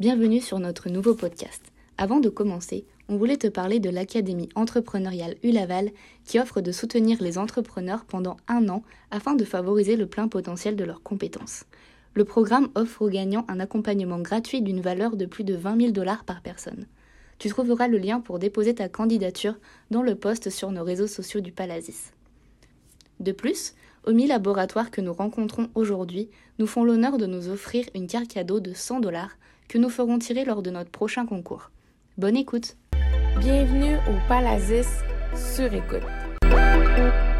Bienvenue sur notre nouveau podcast. Avant de commencer, on voulait te parler de l'Académie entrepreneuriale ULaval qui offre de soutenir les entrepreneurs pendant un an afin de favoriser le plein potentiel de leurs compétences. Le programme offre aux gagnants un accompagnement gratuit d'une valeur de plus de 20 000 dollars par personne. Tu trouveras le lien pour déposer ta candidature dans le post sur nos réseaux sociaux du Palasis. De plus, OMI Laboratoire que nous rencontrons aujourd'hui nous font l'honneur de nous offrir une carte cadeau de 100 dollars que nous ferons tirer lors de notre prochain concours. Bonne écoute Bienvenue au Palasis sur écoute.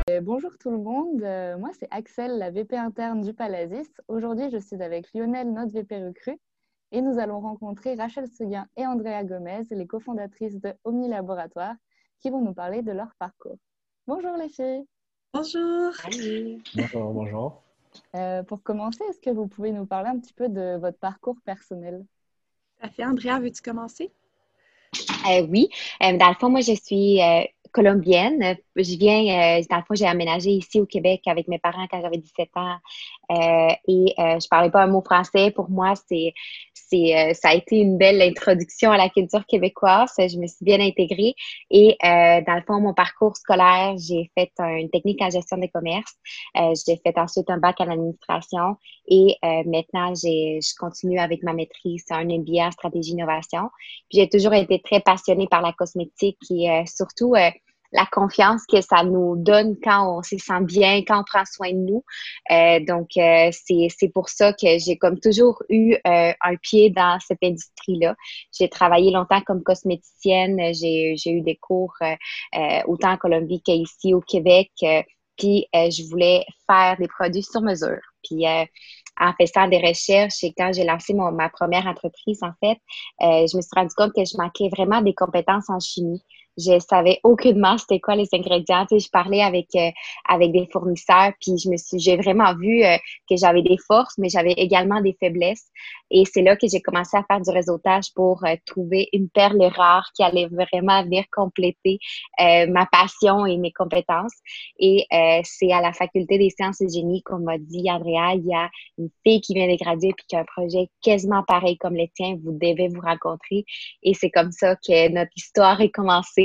Euh, bonjour tout le monde, euh, moi c'est Axel, la VP interne du Palasis. Aujourd'hui je suis avec Lionel, notre VP recrue, et nous allons rencontrer Rachel Seguin et Andrea Gomez, les cofondatrices de Omni Laboratoire, qui vont nous parler de leur parcours. Bonjour les filles Bonjour Bonjour, bonjour. Euh, pour commencer, est-ce que vous pouvez nous parler un petit peu de votre parcours personnel? Ça fait, Andrea, veux-tu commencer? Euh, oui. Euh, dans le fond, moi, je suis euh, colombienne. Je viens, euh, dans le fond, j'ai aménagé ici au Québec avec mes parents quand j'avais 17 ans. Euh, et euh, je parlais pas un mot français. Pour moi, c'est, c'est, euh, ça a été une belle introduction à la culture québécoise. Je me suis bien intégrée. Et euh, dans le fond, mon parcours scolaire, j'ai fait une technique en gestion des commerces. Euh, j'ai fait ensuite un bac en administration. Et maintenant, j'ai, je continue avec ma maîtrise, un MBA en stratégie innovation. J'ai toujours été très passionnée par la cosmétique et surtout la confiance que ça nous donne quand on se sent bien, quand on prend soin de nous. Euh, donc, euh, c'est, pour ça que j'ai comme toujours eu euh, un pied dans cette industrie-là. J'ai travaillé longtemps comme cosméticienne. J'ai, eu des cours euh, euh, autant en Colombie qu'ici au Québec. Euh, puis, je voulais faire des produits sur mesure. Puis, en faisant des recherches et quand j'ai lancé mon, ma première entreprise, en fait, euh, je me suis rendu compte que je manquais vraiment des compétences en chimie. Je savais aucunement c'était quoi les ingrédients. Tu sais, je parlais avec euh, avec des fournisseurs, puis je me suis, j'ai vraiment vu euh, que j'avais des forces, mais j'avais également des faiblesses. Et c'est là que j'ai commencé à faire du réseautage pour euh, trouver une perle rare qui allait vraiment venir compléter euh, ma passion et mes compétences. Et euh, c'est à la faculté des sciences et génie qu'on m'a dit, Andrea, il y a une fille qui vient de graduer puis qui a un projet quasiment pareil comme le tien. Vous devez vous rencontrer. Et c'est comme ça que notre histoire est commencée.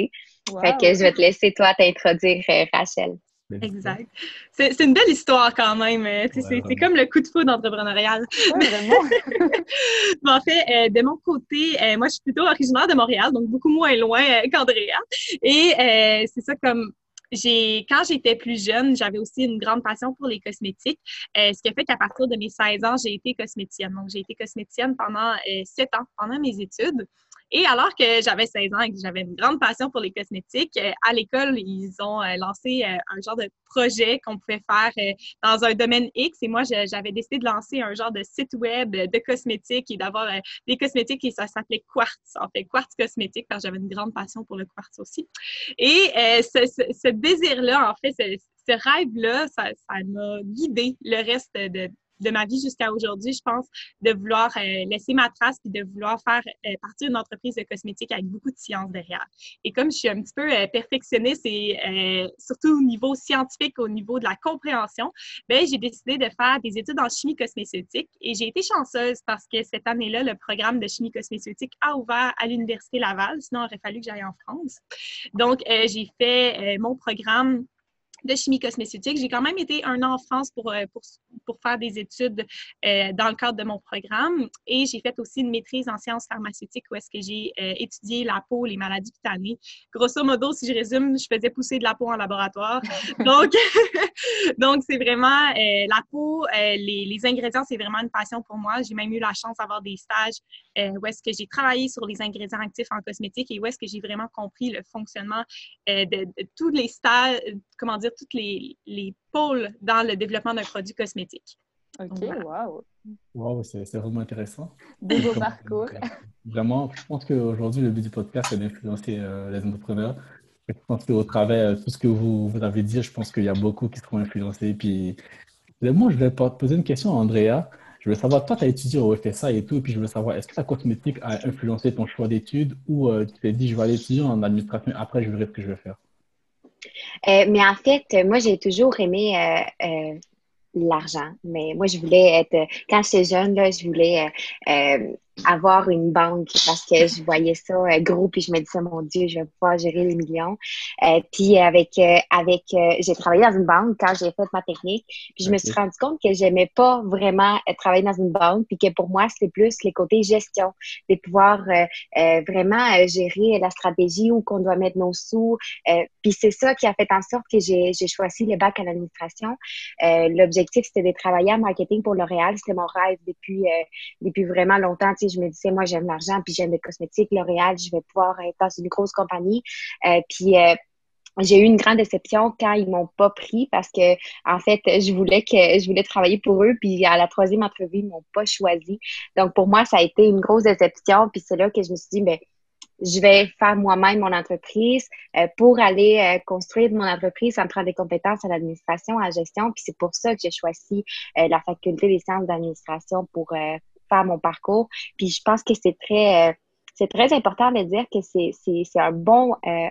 Fait que je vais te laisser toi t'introduire, euh, Rachel. Exact. C'est, c'est une belle histoire quand même. tu sais, Ouais, c'est, comme le coup de foudre entrepreneurial. Ouais, vraiment. Mais en fait, euh, de mon côté, euh, moi, je suis plutôt originaire de Montréal, donc beaucoup moins loin euh, qu'Andrea. Et euh, c'est ça comme j'ai quand j'étais plus jeune, j'avais aussi une grande passion pour les cosmétiques, euh, ce qui a fait qu'à partir de mes 16 ans, j'ai été cosméticienne. Donc, j'ai été cosméticienne pendant euh, 7 ans, pendant mes études. Et alors que j'avais 16 ans et que j'avais une grande passion pour les cosmétiques, euh, à l'école, ils ont euh, lancé euh, un genre de projet qu'on pouvait faire dans un domaine X. Et moi, j'avais décidé de lancer un genre de site web de cosmétiques et d'avoir des cosmétiques et ça s'appelait Quartz, en fait, Quartz Cosmétique, parce que j'avais une grande passion pour le quartz aussi. Et ce, désir-là, en fait, ce, ce rêve-là, ça m'a guidé le reste de, de ma vie jusqu'à aujourd'hui, je pense, de vouloir euh, laisser ma trace puis de vouloir faire euh, partie d'une entreprise de cosmétiques avec beaucoup de science derrière. Et comme je suis un petit peu euh, perfectionniste et euh, surtout au niveau scientifique, au niveau de la compréhension, ben j'ai décidé de faire des études en chimie cosmétique et j'ai été chanceuse parce que cette année-là, le programme de chimie cosmétique a ouvert à l'Université Laval, sinon il aurait fallu que j'aille en France. Donc, euh, j'ai fait mon programme de chimie cosmétique. J'ai quand même été un an en France pour, euh, pour, pour faire des études euh, dans le cadre de mon programme et j'ai fait aussi une maîtrise en sciences pharmaceutiques où est-ce que j'ai euh, étudié la peau, les maladies cutanées. Grosso modo, si je résume, je faisais pousser de la peau en laboratoire. Donc, donc c'est vraiment euh, la peau, les, les ingrédients, c'est vraiment une passion pour moi. J'ai même eu la chance d'avoir des stages où est-ce que j'ai travaillé sur les ingrédients actifs en cosmétique et où est-ce que j'ai vraiment compris le fonctionnement de, de tous les stages, comment dire, toutes les, les pôles dans le développement d'un produit cosmétique. Ok, Voilà. waouh. Wow, c'est c'est vraiment intéressant. De vos Comme- parcours. euh, Vraiment, je pense qu'aujourd'hui, le but du podcast, c'est d'influencer euh, les entrepreneurs. Je pense qu'au travers de tout ce que vous, vous avez dit, je pense qu'il y a beaucoup qui seront influencés. Puis, moi, je vais te poser une question à Andrea. Je veux savoir, toi, tu as étudié au FSA et tout, et puis je veux savoir, est-ce que la cosmétique a influencé ton choix d'études ou euh, tu t'es dit, je vais aller étudier en administration, après, je verrai ce que je vais faire? Euh, mais en fait, euh, moi, j'ai toujours aimé euh, l'argent. Mais moi, je voulais être, quand j'étais jeune, là, je voulais avoir une banque parce que je voyais ça euh, gros puis je me disais mon Dieu, je vais pouvoir gérer les millions. Euh, puis avec euh, avec j'ai travaillé dans une banque quand j'ai fait ma technique, puis je me suis rendu compte que j'aimais pas vraiment travailler dans une banque puis que pour moi c'était plus les côtés gestion, de pouvoir vraiment gérer la stratégie où qu'on doit mettre nos sous. puis c'est ça qui a fait en sorte que j'ai j'ai choisi le bac à l'administration. L'objectif c'était de travailler en marketing pour L'Oréal, c'était mon rêve depuis depuis vraiment longtemps. Je me disais moi j'aime l'argent puis j'aime les cosmétiques, L'Oréal, je vais pouvoir être dans une grosse compagnie. Euh, puis euh, j'ai eu une grande déception quand ils m'ont pas pris parce que en fait je voulais que je voulais travailler pour eux puis à la troisième entrevue ils m'ont pas choisi donc pour moi ça a été une grosse déception puis c'est là que je me suis dit ben je vais faire moi-même mon entreprise euh, pour aller construire mon entreprise ça me prend des compétences à l'administration à la gestion puis c'est pour ça que j'ai choisi la faculté des sciences d'administration pour mon parcours puis je pense que c'est très c'est très important de dire que c'est un bon, euh,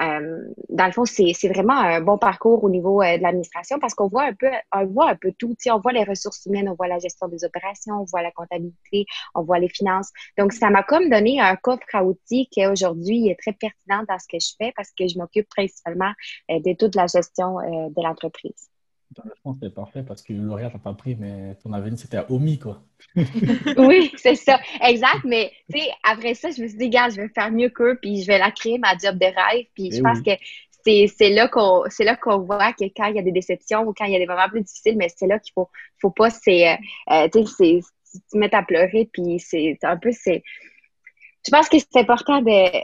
euh, dans le fond, c'est vraiment un bon parcours au niveau euh, de l'administration parce qu'on voit un peu, on voit un peu tout. on voit les ressources humaines, on voit la gestion des opérations, on voit la comptabilité, on voit les finances. Donc, ça m'a comme donné un coffre à outils qui aujourd'hui est très pertinent dans ce que je fais parce que je m'occupe principalement de toute la gestion de l'entreprise. Le fond, c'est parfait parce que L'Oréal n'a pas pris, mais ton avenir, c'était à Omi, quoi. oui, c'est ça. Exact. Mais, tu sais, après ça, je me suis dit, gars, je vais faire mieux qu'eux, puis je vais la créer, ma job de rêve. Puis je eh pense que c'est là qu'on c'est là qu'on voit que quand il y a des déceptions ou quand il y a des moments plus difficiles, mais c'est là qu'il faut, faut pas c'est, euh, tu sais, se mettre à pleurer. Puis c'est un peu, c'est. Je pense que c'est important de,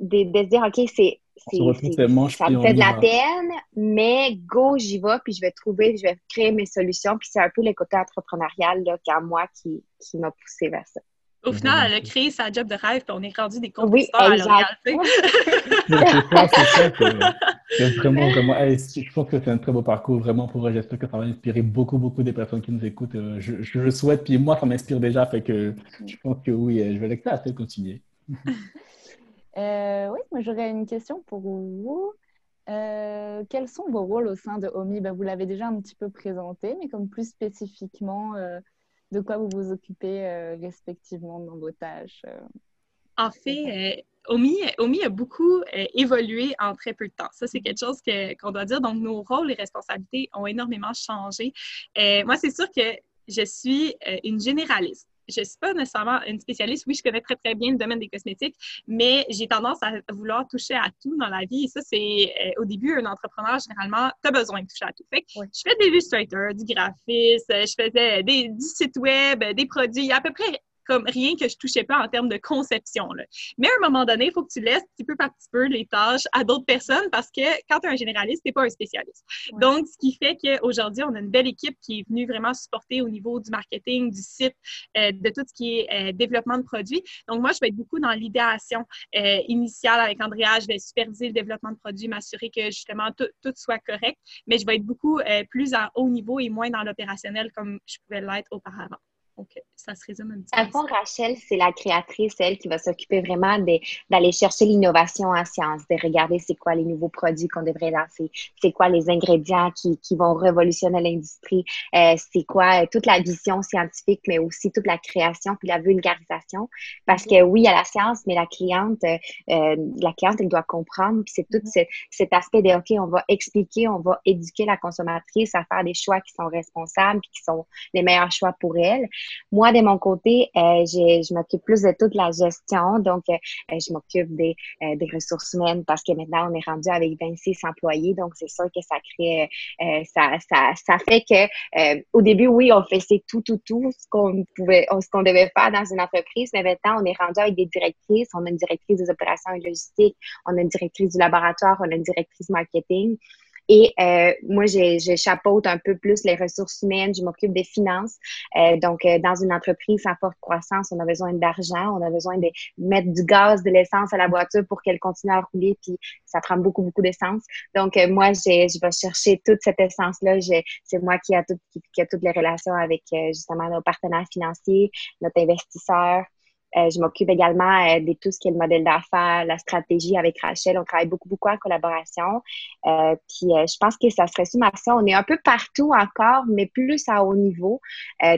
de, de se dire, OK, c'est ça me fait de la peine, mais go, j'y vais, puis je vais trouver, je vais créer mes solutions. Puis c'est un peu le côté entrepreneurial là, qui, moi qui, qui m'a poussé vers ça. Au final, elle a créé sa job de rêve, puis on est rendu des compétiteurs oui, à L'Oréal. c'est vraiment, vraiment, je pense que c'est un très beau parcours, vraiment, pour j'espère que ça va inspirer beaucoup, beaucoup des personnes qui nous écoutent. Euh, je, je le souhaite, puis moi, ça m'inspire déjà, fait que je pense que oui, je vais l'exciter à continuer. Euh, oui, moi j'aurais une question pour vous. Euh, quels sont vos rôles au sein de OMI? Ben, Vous l'avez déjà un petit peu présenté, mais comme plus spécifiquement, euh, de quoi vous vous occupez respectivement dans vos tâches En fait, OMI, OMI, a beaucoup évolué en très peu de temps. Ça, c'est quelque chose qu'on doit dire. Donc, nos rôles et responsabilités ont énormément changé. moi, c'est sûr que je suis une généraliste je ne suis pas nécessairement une spécialiste. Oui, je connais très, très bien le domaine des cosmétiques, mais j'ai tendance à vouloir toucher à tout dans la vie. Et ça, c'est euh, au début, un entrepreneur, généralement, tu as besoin de toucher à tout. Fait que je fais des illustrateurs, du graphisme, je faisais des, du site web, des produits. Il y a à peu près comme rien que je touchais pas en termes de conception. Là. Mais à un moment donné, il faut que tu laisses petit peu par petit peu les tâches à d'autres personnes parce que quand tu es un généraliste, tu n'es pas un spécialiste. Donc, ce qui fait qu'aujourd'hui, on a une belle équipe qui est venue vraiment supporter au niveau du marketing, du site, euh, de tout ce qui est euh, développement de produits. Donc, moi, je vais être beaucoup dans l'idéation euh, initiale avec Andrea. Je vais superviser le développement de produits, m'assurer que justement tout, tout, soit correct. Mais je vais être beaucoup plus à haut niveau et moins dans l'opérationnel comme je pouvais l'être auparavant. Donc, ça se résume un petit peu. À fond, Rachel, c'est la créatrice, elle, qui va s'occuper vraiment d'aller chercher l'innovation en sciences, de regarder c'est quoi les nouveaux produits qu'on devrait lancer, c'est quoi les ingrédients qui, qui vont révolutionner l'industrie, euh, c'est quoi euh, toute la vision scientifique, mais aussi toute la création puis la vulgarisation. Parce que oui, il y a la science, mais la cliente, euh, la cliente, elle doit comprendre. Puis c'est tout mm-hmm. cet aspect de, OK, on va expliquer, on va éduquer la consommatrice à faire des choix qui sont responsables puis qui sont les meilleurs choix pour elle. Moi, de mon côté, euh, je m'occupe plus de toute la gestion. Donc, euh, je m'occupe des, euh, des ressources humaines parce que maintenant, on est rendu avec 26 employés. Donc, c'est sûr que ça crée, euh, ça, ça, ça fait que au début, oui, on faisait tout, tout, tout ce qu'on pouvait, ce qu'on devait faire dans une entreprise. Mais maintenant, on est rendu avec des directrices. On a une directrice des opérations et logistiques, on a une directrice du laboratoire, on a une directrice marketing. Et euh, moi, je, chapeaute un peu plus les ressources humaines, je m'occupe des finances. Euh, donc, euh, dans une entreprise en forte croissance, on a besoin d'argent, on a besoin de mettre du gaz, de l'essence à la voiture pour qu'elle continue à rouler, puis ça prend beaucoup, beaucoup d'essence. Donc, moi, je vais chercher toute cette essence-là. C'est moi qui a, tout, qui, a toutes les relations avec justement nos partenaires financiers, notre investisseur, Euh, je m'occupe également euh, de tout ce qui est le modèle d'affaires, la stratégie avec Rachel. On travaille beaucoup, beaucoup en collaboration. Euh, puis je pense que ça se résume à ça. On est un peu partout encore, mais plus à haut niveau.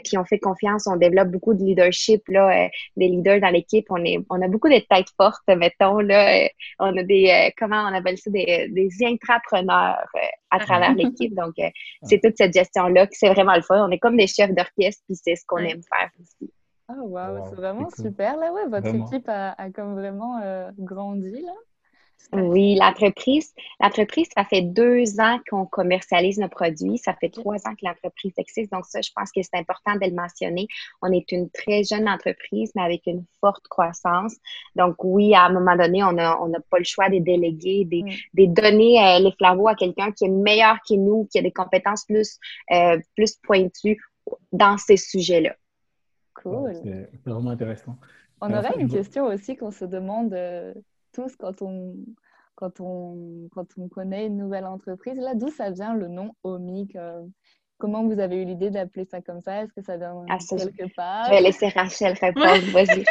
puis on fait confiance, on développe beaucoup de leadership, là, des leaders dans l'équipe. On, est, on a beaucoup de têtes fortes, mettons. Là, on a des, comment on appelle ça, des, des intrapreneurs à travers l'équipe. Donc, c'est toute cette gestion-là que c'est vraiment le fun. On est comme des chefs d'orchestre, puis c'est ce qu'on aime faire aussi. Oh, wow, c'est vraiment super. Là, ouais, votre équipe a, comme vraiment euh, grandi, là. Oui, l'entreprise, l'entreprise, ça fait deux ans qu'on commercialise nos produits. Ça fait trois ans que l'entreprise existe. Donc, ça, je pense que c'est important de le mentionner. On est une très jeune entreprise, mais avec une forte croissance. Donc, oui, à un moment donné, on n'a on pas le choix de déléguer, des, mm. donner euh, les flavaux à quelqu'un qui est meilleur que nous, qui a des compétences plus, euh, plus pointues dans ces sujets-là. Cool. C'est vraiment intéressant. On aurait une question aussi qu'on se demande euh, tous quand on, quand, on, quand on connaît une nouvelle entreprise. Là, d'où ça vient le nom OMIC Comment vous avez eu l'idée d'appeler ça comme ça? Est-ce que ça vient ah, quelque part? Je vais laisser Rachel répondre. Vas-y,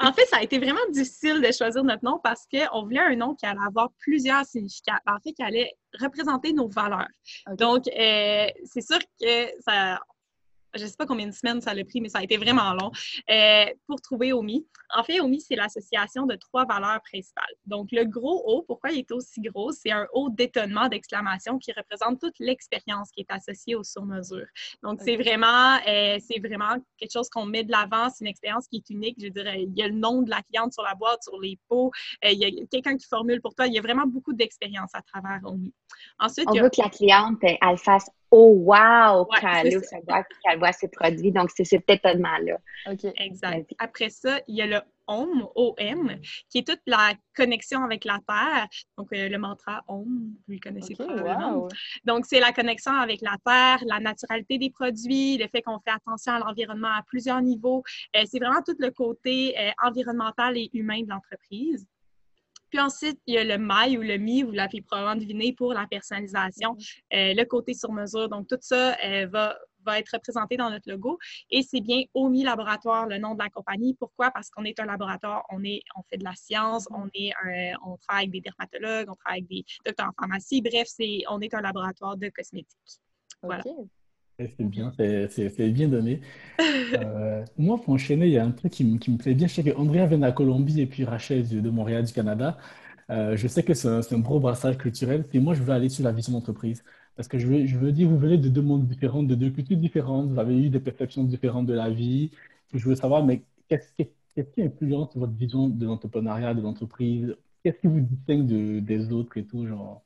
En fait, ça a été vraiment difficile de choisir notre nom parce qu'on voulait un nom qui allait avoir plusieurs significats. En fait, qui allait représenter nos valeurs. Donc, euh, c'est sûr que ça, je ne sais pas combien de semaines ça a pris, mais ça a été vraiment long, euh, pour trouver OMI. En fait, OMI, c'est l'association de trois valeurs principales. Donc, le gros O, pourquoi il est aussi gros? C'est un O d'étonnement, d'exclamation qui représente toute l'expérience qui est associée au sur-mesure. Donc, c'est vraiment, euh, c'est vraiment quelque chose qu'on met de l'avant. C'est une expérience qui est unique. Je dirais, il y a le nom de la cliente sur la boîte, sur les pots. Euh, il y a quelqu'un qui formule pour toi. Il y a vraiment beaucoup d'expérience à travers OMI. Ensuite, On veut que la cliente, elle fasse oh wow, qu'elle voit ses produits. Donc, c'est cet étonnement-là. OK, exact. Après ça, il y a le OM, OM, qui est toute la connexion avec la Terre. Donc, euh, le mantra OM, vous le connaissez probablement. Donc, c'est la connexion avec la Terre, la naturalité des produits, le fait qu'on fait attention à l'environnement à plusieurs niveaux. Euh, c'est vraiment tout le côté euh, environnemental et humain de l'entreprise. Puis ensuite, il y a le MY ou le MI, vous l'avez probablement deviné, pour la personnalisation, euh, le côté sur mesure. Donc, tout ça euh, va, va être représenté dans notre logo. Et c'est bien OMI Laboratoire, le nom de la compagnie. Pourquoi? Parce qu'on est un laboratoire, on, est, on fait de la science, on, est on travaille avec des dermatologues, on travaille avec des docteurs en pharmacie. Bref, c'est, on est un laboratoire de cosmétiques. Voilà. C'est bien, c'est bien donné. Euh, moi, pour enchaîner, il y a un truc qui, me, qui plaît bien. Je sais qu'Andrea vient de la Colombie et puis Rachel de, Montréal, du Canada. Euh, je sais que c'est un, gros brassage culturel. Et moi, je veux aller sur la vision d'entreprise. Parce que je veux, dire, vous venez de deux mondes différents, de deux cultures différentes. Vous avez eu des perceptions différentes de la vie. Je veux savoir, mais qu'est-ce qui, qu'est-ce qui influence votre vision de l'entrepreneuriat, de l'entreprise? Qu'est-ce qui vous distingue de, des autres et tout, genre?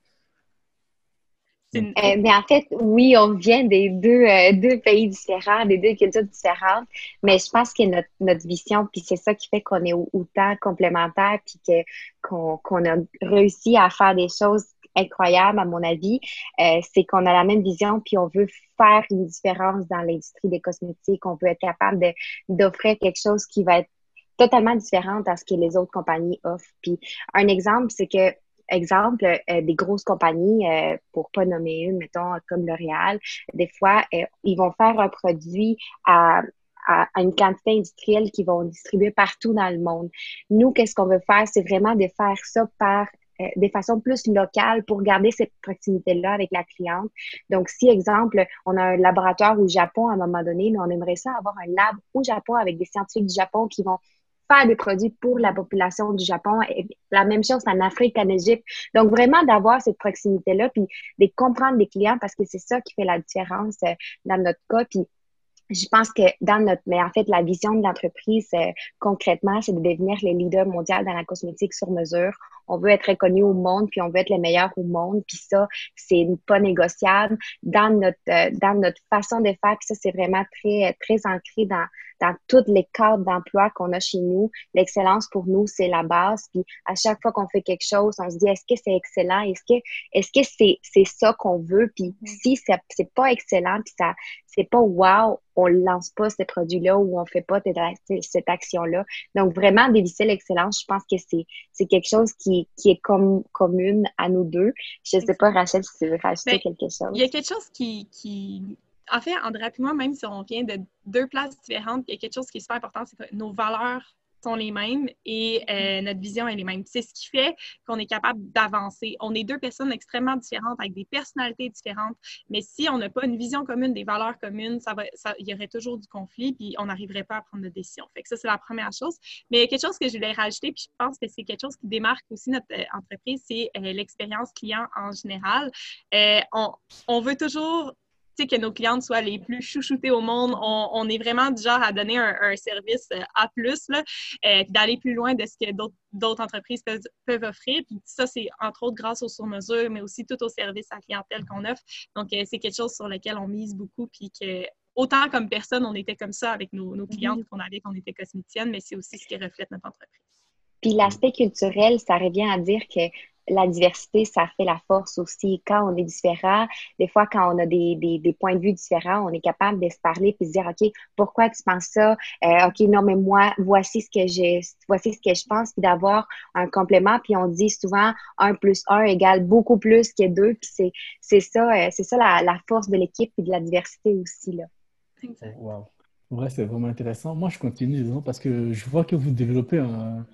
Euh, mais en fait, oui, on vient des deux, euh, deux pays différents, des deux cultures différentes, mais je pense que notre, notre vision, puis c'est ça qui fait qu'on est autant complémentaires, puis que, qu'on, qu'on a réussi à faire des choses incroyables, à mon avis, euh, c'est qu'on a la même vision, puis on veut faire une différence dans l'industrie des cosmétiques, on veut être capable d'offrir quelque chose qui va être totalement différent à ce que les autres compagnies offrent. Puis un exemple, c'est que exemple, euh, des grosses compagnies, euh, pour pas nommer une, mettons comme L'Oréal, des fois, euh, ils vont faire un produit à, à, une quantité industrielle qu'ils vont distribuer partout dans le monde. Nous, qu'est-ce qu'on veut faire? C'est vraiment de faire ça par des façons plus locales pour garder cette proximité-là avec la cliente. Donc, si, exemple, on a un laboratoire au Japon à un moment donné, mais on aimerait ça avoir un lab au Japon avec des scientifiques du Japon qui vont faire des produits pour la population du Japon. Et la même chose en Afrique, en Égypte. Donc, vraiment d'avoir cette proximité-là, puis de comprendre les clients parce que c'est ça qui fait la différence euh, dans notre cas. Puis, je pense que dans notre, mais en fait, la vision de l'entreprise, euh, concrètement, c'est de devenir les leaders mondiaux dans la cosmétique sur mesure. On veut être reconnu au monde, puis on veut être les meilleurs au monde, puis ça, c'est pas négociable dans notre, euh, dans notre façon de faire. Puis ça, c'est vraiment très, très ancré dans, dans tous les cadres d'emploi qu'on a chez nous. L'excellence pour nous, c'est la base. Puis à chaque fois qu'on fait quelque chose, on se dit est-ce que c'est excellent? Est-ce que est-ce que c'est c'est ça qu'on veut? Puis mm. si c'est c'est pas excellent, puis ça c'est pas wow, on lance pas ce produit-là ou on fait pas cette action-là. Donc vraiment dévisser l'excellence, je pense que c'est c'est quelque chose qui qui est comme commune à nous deux. Je sais pas Rachel si tu veux rajouter ben, quelque chose. Il y a quelque chose qui qui en fait, André et moi, même si on vient de deux places différentes, il y a quelque chose qui est super important, c'est que nos valeurs sont les mêmes et euh, notre vision est les mêmes. C'est ce qui fait qu'on est capable d'avancer. On est deux personnes extrêmement différentes avec des personnalités différentes, mais si on n'a pas une vision commune, des valeurs communes, ça va, il y aurait toujours du conflit puis on n'arriverait pas à prendre de décision. Fait que ça, c'est la première chose. Mais quelque chose que je voulais rajouter, puis je pense que c'est quelque chose qui démarque aussi notre euh, entreprise, c'est euh, l'expérience client en général. on, on veut toujours que nos clientes soient les plus chouchoutées au monde. On, est vraiment du genre à donner un, service euh, A+, là, euh, d'aller plus loin de ce que d'autres entreprises peuvent, offrir. Puis ça, c'est entre autres grâce aux sur-mesures, mais aussi tout au service à clientèle qu'on offre. Donc, euh, c'est quelque chose sur lequel on mise beaucoup, puis que autant comme personne, on était comme ça avec nos, clientes mm-hmm. qu'on avait, qu'on était cosméticiennes, mais c'est aussi ce qui reflète notre entreprise. Puis l'aspect culturel, ça revient à dire que la diversité, ça fait la force aussi. Quand on est différent, des fois, quand on a des, des, points de vue différents, on est capable de se parler et de se dire, OK, pourquoi tu penses ça? Euh, OK, non, mais moi, voici ce que je, voici ce que je pense, puis d'avoir un complément. Puis on dit souvent, un plus un égale beaucoup plus que deux. Puis c'est ça, euh, c'est ça la, force de l'équipe et de la diversité aussi, là. Wow. Ouais, c'est vraiment intéressant. Moi, je continue, parce que je vois que vous développez un,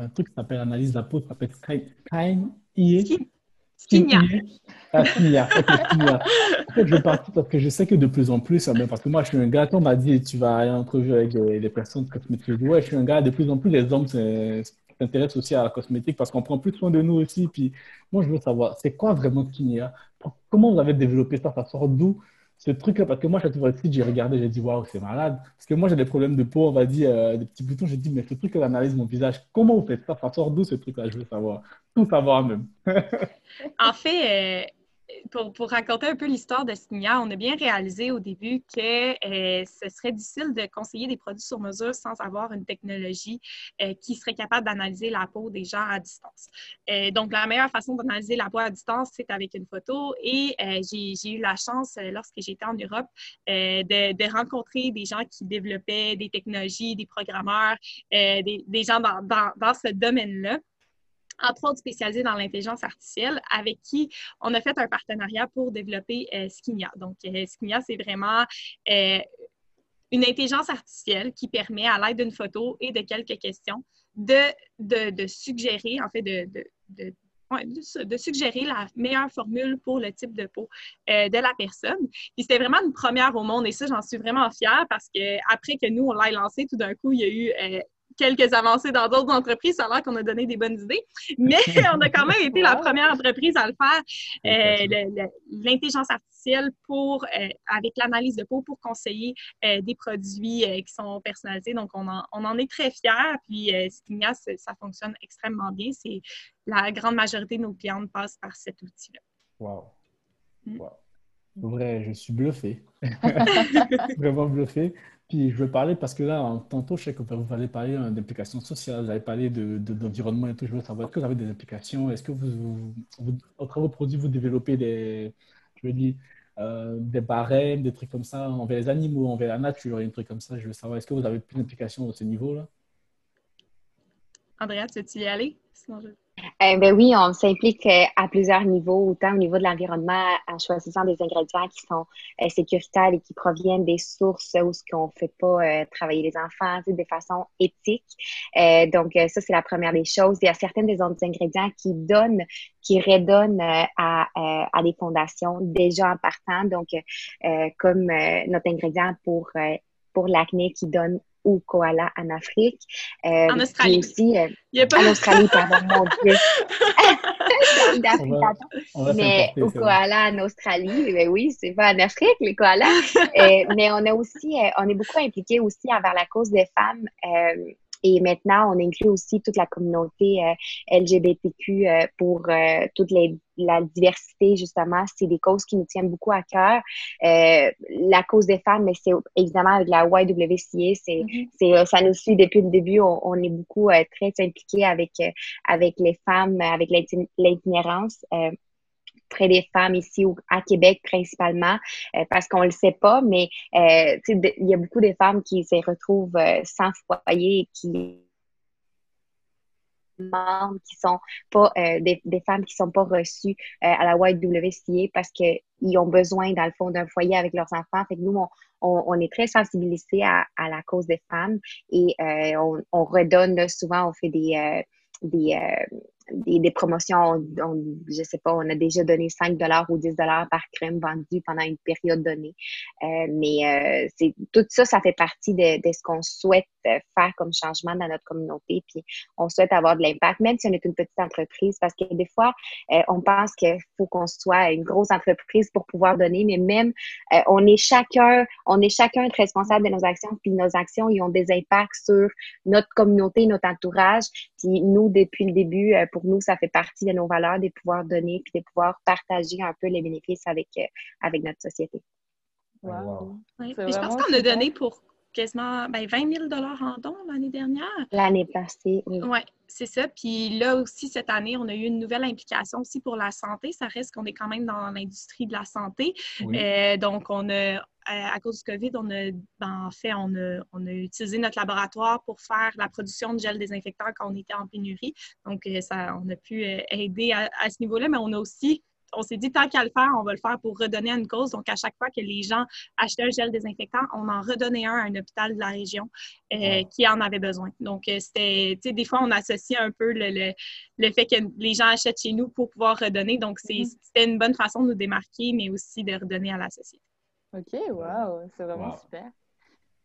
un truc qui s'appelle analyse de la peau, ça s'appelle Sky, Skinia. Ah, Skinia. En fait, je vais partir parce que je sais que de plus en plus, ah, parce que moi, je suis un gars, on m'a dit, tu vas aller en entrevue avec les personnes cosmétiques. Ouais, je suis un gars, de plus en plus, les hommes s'intéressent aussi à la cosmétique parce qu'on prend plus soin de nous aussi. Puis moi, je veux savoir, c'est quoi vraiment Skinia? Comment vous avez développé ça? Ça sort d'où? Ce truc-là, parce que moi, chaque fois que j'ai regardé, j'ai dit, waouh, c'est malade. Parce que moi, j'ai des problèmes de peau, on va dire, euh, des petits boutons. J'ai dit, mais ce truc-là analyse mon visage. Comment vous faites ça? Ça sort d'où ce truc-là? Je veux savoir. Tout savoir même. en fait, euh, pour, raconter un peu l'histoire de Signia, on a bien réalisé au début que euh, ce serait difficile de conseiller des produits sur mesure sans avoir une technologie euh, qui serait capable d'analyser la peau des gens à distance. Euh, donc, la meilleure façon d'analyser la peau à distance, c'est avec une photo. Et j'ai eu la chance, lorsque j'étais en Europe, de, rencontrer des gens qui développaient des technologies, des programmeurs, des, gens dans ce domaine-là entre autres spécialisés dans l'intelligence artificielle, avec qui on a fait un partenariat pour développer euh. Donc, euh, c'est vraiment euh, une intelligence artificielle qui permet, à l'aide d'une photo et de quelques questions, de, de, suggérer, en fait, de, de de, suggérer la meilleure formule pour le type de peau de la personne. Puis c'était vraiment une première au monde et ça, j'en suis vraiment fière parce que après que nous, on l'ait lancé, tout d'un coup, il y a eu quelques avancées dans d'autres entreprises. Ça a l'air qu'on a donné des bonnes idées, mais on a quand même été la première entreprise à le faire. Euh, l'intelligence artificielle pour, euh, avec l'analyse de peau pour conseiller euh, des produits qui sont personnalisés. Donc, on en, on en est très fiers. Puis, Stignia, ça fonctionne extrêmement bien. C'est la grande majorité de nos clientes passent par cet outil-là. Wow. Mm. wow. Vrai, je suis bluffé. Vraiment bluffé. Puis je veux parler parce que là, tantôt, je sais que vous allez parler euh, d'implications sociales, vous allez parler d'environnement de, et tout. Je veux savoir, est-ce que vous avez des implications? Est-ce que vous, au travers de produits, vous développez des, je veux dire, euh, des barèmes, des trucs comme ça, envers les animaux, envers la nature, et un truc comme ça? Je veux savoir, est-ce que vous avez plus d'implications à ce niveau-là? Andrea, tu veux-tu y aller? Euh, ben oui, on s'implique euh, à plusieurs niveaux, autant au niveau de l'environnement, en choisissant des ingrédients qui sont euh, sécuritaires et qui proviennent des sources où ce qu'on fait pas travailler les enfants de façon éthique. donc, ça, c'est la première des choses. Il y a certains des autres ingrédients qui donnent, qui redonnent à, à des fondations déjà en partant. Donc, comme notre ingrédient pour pour l'acné qui donne ou koala en Afrique. Euh, en Australie. Aussi, euh, En Australie, pardon, mon Dieu. mais au koala en Australie, ben oui, c'est pas en Afrique, les koalas. euh, mais on a aussi, euh, on est beaucoup impliqué aussi envers la cause des femmes. Euh, et maintenant, on inclut aussi toute la communauté euh, LGBTQ euh, pour euh, toute les, la diversité, justement. C'est des causes qui nous tiennent beaucoup à cœur. la cause des femmes, mais c'est évidemment avec la YWCA, c'est, c'est, ça nous suit depuis le début. On, on est beaucoup très impliqués avec, avec les femmes, avec l'itinérance près des femmes ici à Québec principalement, euh, parce qu'on le sait pas, mais euh, il y a beaucoup de femmes qui se retrouvent euh, sans foyer qui qui sont pas des, des, femmes qui sont pas reçues à la YWCA parce qu'ils ont besoin dans le fond d'un foyer avec leurs enfants. Fait que nous on, est très sensibilisé à, la cause des femmes et on, on, redonne souvent, on fait des, des, des, promotions, on, je sais pas, on a déjà donné 5 dollars ou 10 dollars par crème vendue pendant une période donnée. Euh, mais euh, c'est tout ça, ça fait partie de, de ce qu'on souhaite faire comme changement dans notre communauté. Puis on souhaite avoir de l'impact, même si on est une petite entreprise, parce que des fois, euh, on pense qu'il faut qu'on soit une grosse entreprise pour pouvoir donner, mais même on est chacun, on est chacun responsable de nos actions, puis nos actions, ils ont des impacts sur notre communauté, notre entourage. Puis nous, depuis le début, pour pour nous, ça fait partie de nos valeurs de pouvoir donner puis de pouvoir partager un peu les bénéfices avec, euh, avec notre société. Wow. je pense qu'on a donné pour quasiment ben, 20 000 en dons l'année dernière. L'année passée, oui. Oui, c'est ça. Puis là aussi, cette année, on a eu une nouvelle implication aussi pour la santé. Ça reste qu'on est quand même dans l'industrie de la santé. Euh, donc, on a à cause du COVID, on a, ben, en fait, on a, on a, utilisé notre laboratoire pour faire la production de gel désinfectant quand on était en pénurie. Donc, euh, ça, on a pu euh, aider à, ce niveau-là, mais on a aussi on s'est dit, tant qu'à le faire, on va le faire pour redonner à une cause. Donc, à chaque fois que les gens achetaient un gel désinfectant, on en redonnait un à un hôpital de la région euh, qui en avait besoin. Donc, c'était, tu sais, des fois, on associe un peu le, le, fait que les gens achètent chez nous pour pouvoir redonner. Donc, mm-hmm. c'était une bonne façon de nous démarquer, mais aussi de redonner à la société. Ok, waouh, c'est vraiment super.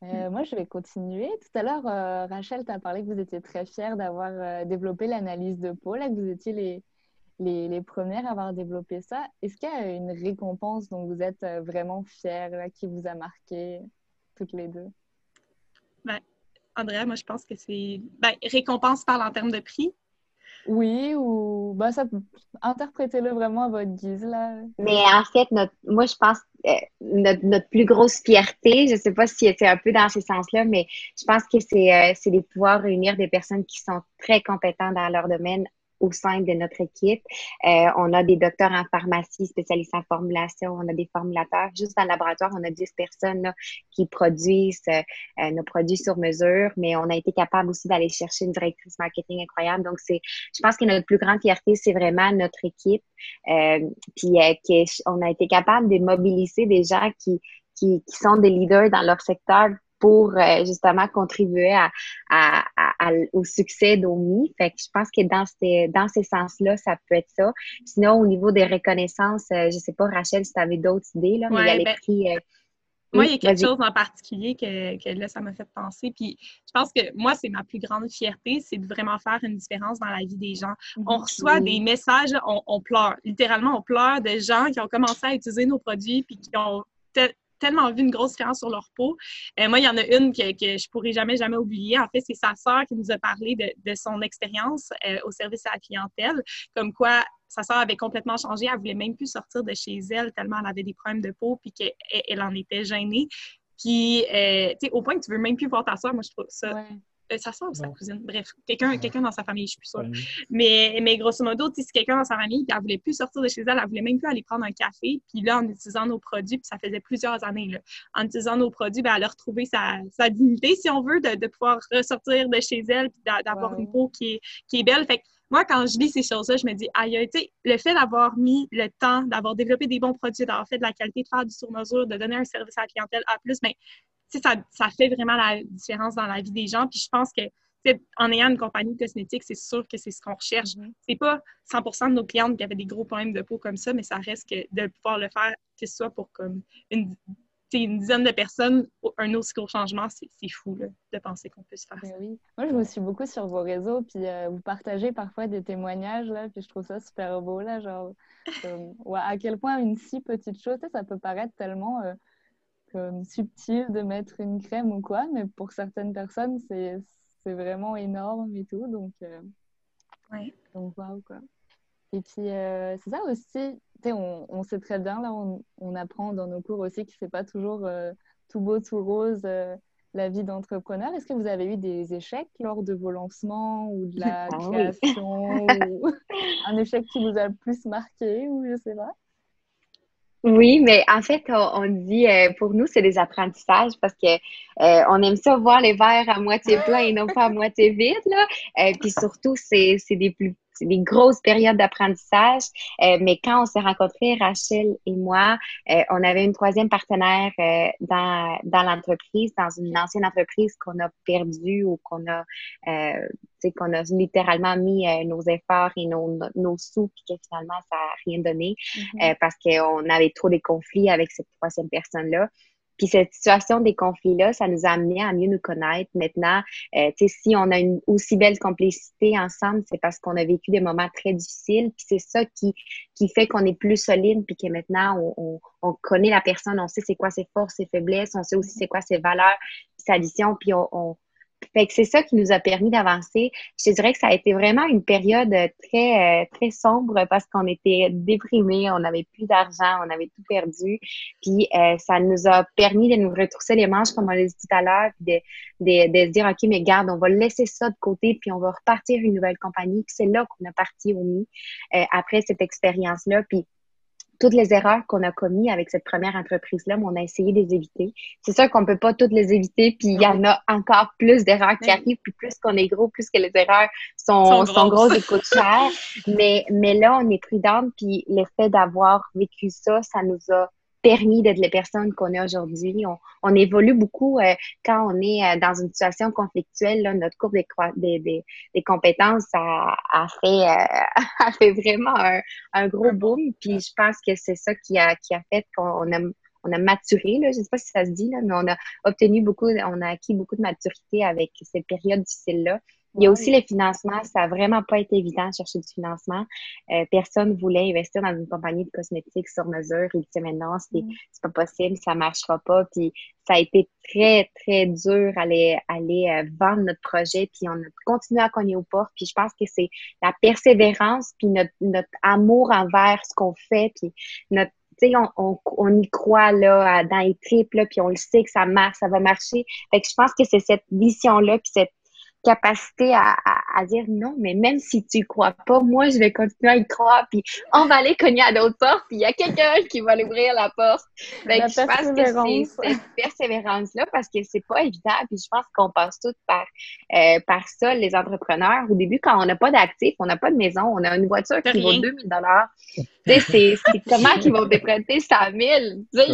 Euh, moi, je vais continuer. Tout à l'heure, euh, Rachel, tu as parlé que vous étiez très fière d'avoir euh, développé l'analyse de peau, là, que vous étiez les, les, les, premières à avoir développé ça. Est-ce qu'il y a une récompense dont vous êtes vraiment fière, là, qui vous a marqué toutes les deux? Ben, Andrea, moi, je pense que c'est. Ben, récompense parle en termes de prix. Oui, ou bah, ça interprétez-le vraiment à votre guise. Là. Mais en fait, notre, moi, je pense euh, notre, plus grosse fierté, je ne sais pas si c'est un peu dans ce sens-là, mais je pense que c'est euh, de pouvoir réunir des personnes qui sont très compétentes dans leur domaine au sein de notre équipe. Euh, on a des docteurs en pharmacie spécialisés en formulation, on a des formulateurs. Juste dans le laboratoire, on a 10 personnes là, qui produisent euh, nos produits sur mesure, mais on a été capable aussi d'aller chercher une directrice marketing incroyable. Donc, c'est, je pense que notre plus grande fierté, c'est vraiment notre équipe. Euh, puis, euh, on a été capable de mobiliser des gens qui, qui, qui sont des leaders dans leur secteur pour euh, justement contribuer à, au succès d'OMI. Fait que je pense que dans ces, dans ces sens-là, ça peut être ça. Sinon, au niveau des reconnaissances, je euh, je sais pas, Rachel, si tu avais d'autres idées, là, mais il y a les ben, prix. Euh, moi, il y a quelque chose en particulier que, que là, ça m'a fait penser. Puis je pense que moi, c'est ma plus grande fierté, c'est de vraiment faire une différence dans la vie des gens. On reçoit des messages, on, on, pleure. Littéralement, on pleure de gens qui ont commencé à utiliser nos produits puis qui ont tellement vu une grosse différence sur leur peau. Euh, moi, il y en a une que, je pourrai jamais, jamais oublier. En fait, c'est sa sœur qui nous a parlé de, son expérience euh, au service à la clientèle, comme quoi sa sœur avait complètement changé. Elle voulait même plus sortir de chez elle tellement elle avait des problèmes de peau puis qu'elle elle en était gênée. Puis, euh, tu sais, au point que tu veux même plus voir ta sœur, moi, je trouve ça euh, sa soeur ou sa cousine, bref, quelqu'un quelqu'un dans sa famille, je suis plus sûre. Mais, mais grosso modo, si quelqu'un dans sa famille, qui elle voulait plus sortir de chez elle, elle voulait même plus aller prendre un café, puis là, en utilisant nos produits, puis ça faisait plusieurs années, là, en utilisant nos produits, ben, elle a retrouvé sa, sa dignité, si on veut, de, de pouvoir ressortir de chez elle, puis d'avoir une peau qui est, qui est belle. Fait moi, quand je lis ces choses-là, je me dis, aïe, tu sais, le fait d'avoir mis le temps, d'avoir développé des bons produits, d'avoir fait de la qualité, de faire du sur-mesure, de donner un service à la clientèle à plus, mais ça, ça fait vraiment la différence dans la vie des gens. Puis je pense que en ayant une compagnie cosmétique, c'est sûr que c'est ce qu'on recherche. Mm-hmm. C'est pas 100% de nos clientes qui avaient des gros problèmes de peau comme ça, mais ça reste que de pouvoir le faire, que ce soit pour comme une, une dizaine de personnes, un aussi gros changement, c'est fou de penser qu'on puisse faire ça. Oui. Moi, je vous suis beaucoup sur vos réseaux, puis euh, vous partagez parfois des témoignages, là, puis je trouve ça super beau, là, genre, à quel point une si petite chose, ça peut paraître tellement... Euh, subtil de mettre une crème ou quoi, mais pour certaines personnes, c'est vraiment énorme et tout. Donc, euh, donc wow, quoi. Et puis, euh, c'est ça aussi, on, on sait très bien, là, on, on, apprend dans nos cours aussi que c'est pas toujours euh, tout beau, tout rose la vie d'entrepreneur. Est-ce que vous avez eu des échecs lors de vos lancements ou de la ah création ou un échec qui vous a le plus marqué ou je sais pas? Oui, mais en fait, on, dit euh, pour nous, c'est des apprentissages parce que euh, on aime ça voir les verres à moitié pleins et non pas à moitié vides. Là. Euh, puis surtout, c'est des plus des grosses périodes d'apprentissage. Euh, mais quand on s'est rencontrés, Rachel et moi, euh, on avait une troisième partenaire euh, dans, dans l'entreprise, dans une ancienne entreprise qu'on a perdue ou qu'on a, qu'on a littéralement mis nos efforts et nos, nos, sous, puis que finalement, ça n'a rien donné mm-hmm. parce qu'on avait trop de conflits avec cette troisième personne-là. Puis cette situation des conflits-là, ça nous a amené à mieux nous connaître. Maintenant, euh, si on a une aussi belle complicité ensemble, c'est parce qu'on a vécu des moments très difficiles. Puis c'est ça qui, qui fait qu'on est plus solide, puis que maintenant, on, on, connaît la personne, on sait c'est quoi ses forces, ses faiblesses, on sait aussi c'est quoi ses valeurs, sa vision, puis on, fait que c'est ça qui nous a permis d'avancer. Je dirais que ça a été vraiment une période très, euh, très sombre parce qu'on était déprimés, on n'avait plus d'argent, on avait tout perdu. Puis euh, ça nous a permis de nous retrousser les manches, comme on l'a dit tout à l'heure, puis de, de, de, se dire, OK, mais garde, on va laisser ça de côté, puis on va repartir une nouvelle compagnie. Puis c'est là qu'on a parti au MI euh, après cette expérience-là. Puis toutes les erreurs qu'on a commises avec cette première entreprise-là, on a essayé de les éviter. C'est sûr qu'on peut pas toutes les éviter, puis il y en a encore plus d'erreurs qui arrivent, puis plus qu'on est gros, plus que les erreurs sont, sont, grosses. et coûtent cher. mais, mais là, on est prudente, puis le fait d'avoir vécu ça, ça nous a permis d'être les personnes qu'on est aujourd'hui. On, on, évolue beaucoup euh, quand on est euh, dans une situation conflictuelle. Là, notre courbe des, des, des, compétences a, a fait, euh, a fait vraiment un, un, gros boom. Puis je pense que c'est ça qui a, qui a fait qu'on a on a maturé, là, je ne sais pas si ça se dit, là, mais on a obtenu beaucoup, on a acquis beaucoup de maturité avec cette période difficile-là. Il y a aussi les financements. Ça n'a vraiment pas été évident de chercher du financement. Euh, personne ne voulait investir dans une compagnie de cosmétiques sur mesure. Il disait, mais non, c'est mm. pas possible, ça marchera pas. Puis ça a été très, très dur aller, aller euh, vendre notre projet. Puis on a continué à cogner aux portes. Puis je pense que c'est la persévérance, puis notre, notre amour envers ce qu'on fait, puis notre tu sais, on, on, on, y croit là, dans les tripes, là, puis on le sait que ça marche, ça va marcher. Fait que je pense que c'est cette vision-là, puis cette, capacité à, à, dire non, mais même si tu crois pas, moi, je vais continuer à y croire, puis on va aller cogner à d'autres portes, puis il y a quelqu'un qui va l'ouvrir la porte. Ben, je pense que c'est cette persévérance-là, parce que c'est pas évident, puis je pense qu'on passe tous par, euh, par ça, les entrepreneurs. Au début, quand on n'a pas d'actifs, on n'a pas de maison, on a une voiture qui vaut 2000 dollars. Tu sais, c'est comment qu'ils vont déprêter 100 000? Tu sais,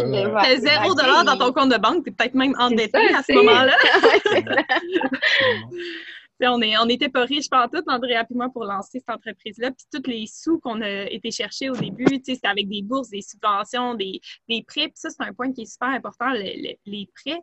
zéro dollar dans ton compte de banque, tu es peut-être même endetté à ce moment-là. on, est, on pas riches pas tout, Andrea et moi, pour lancer cette entreprise-là. Puis tous les sous qu'on a été chercher au début, c'était avec des bourses, des subventions, des, des prêts. Puis ça, c'est un point qui est super important, les prêts.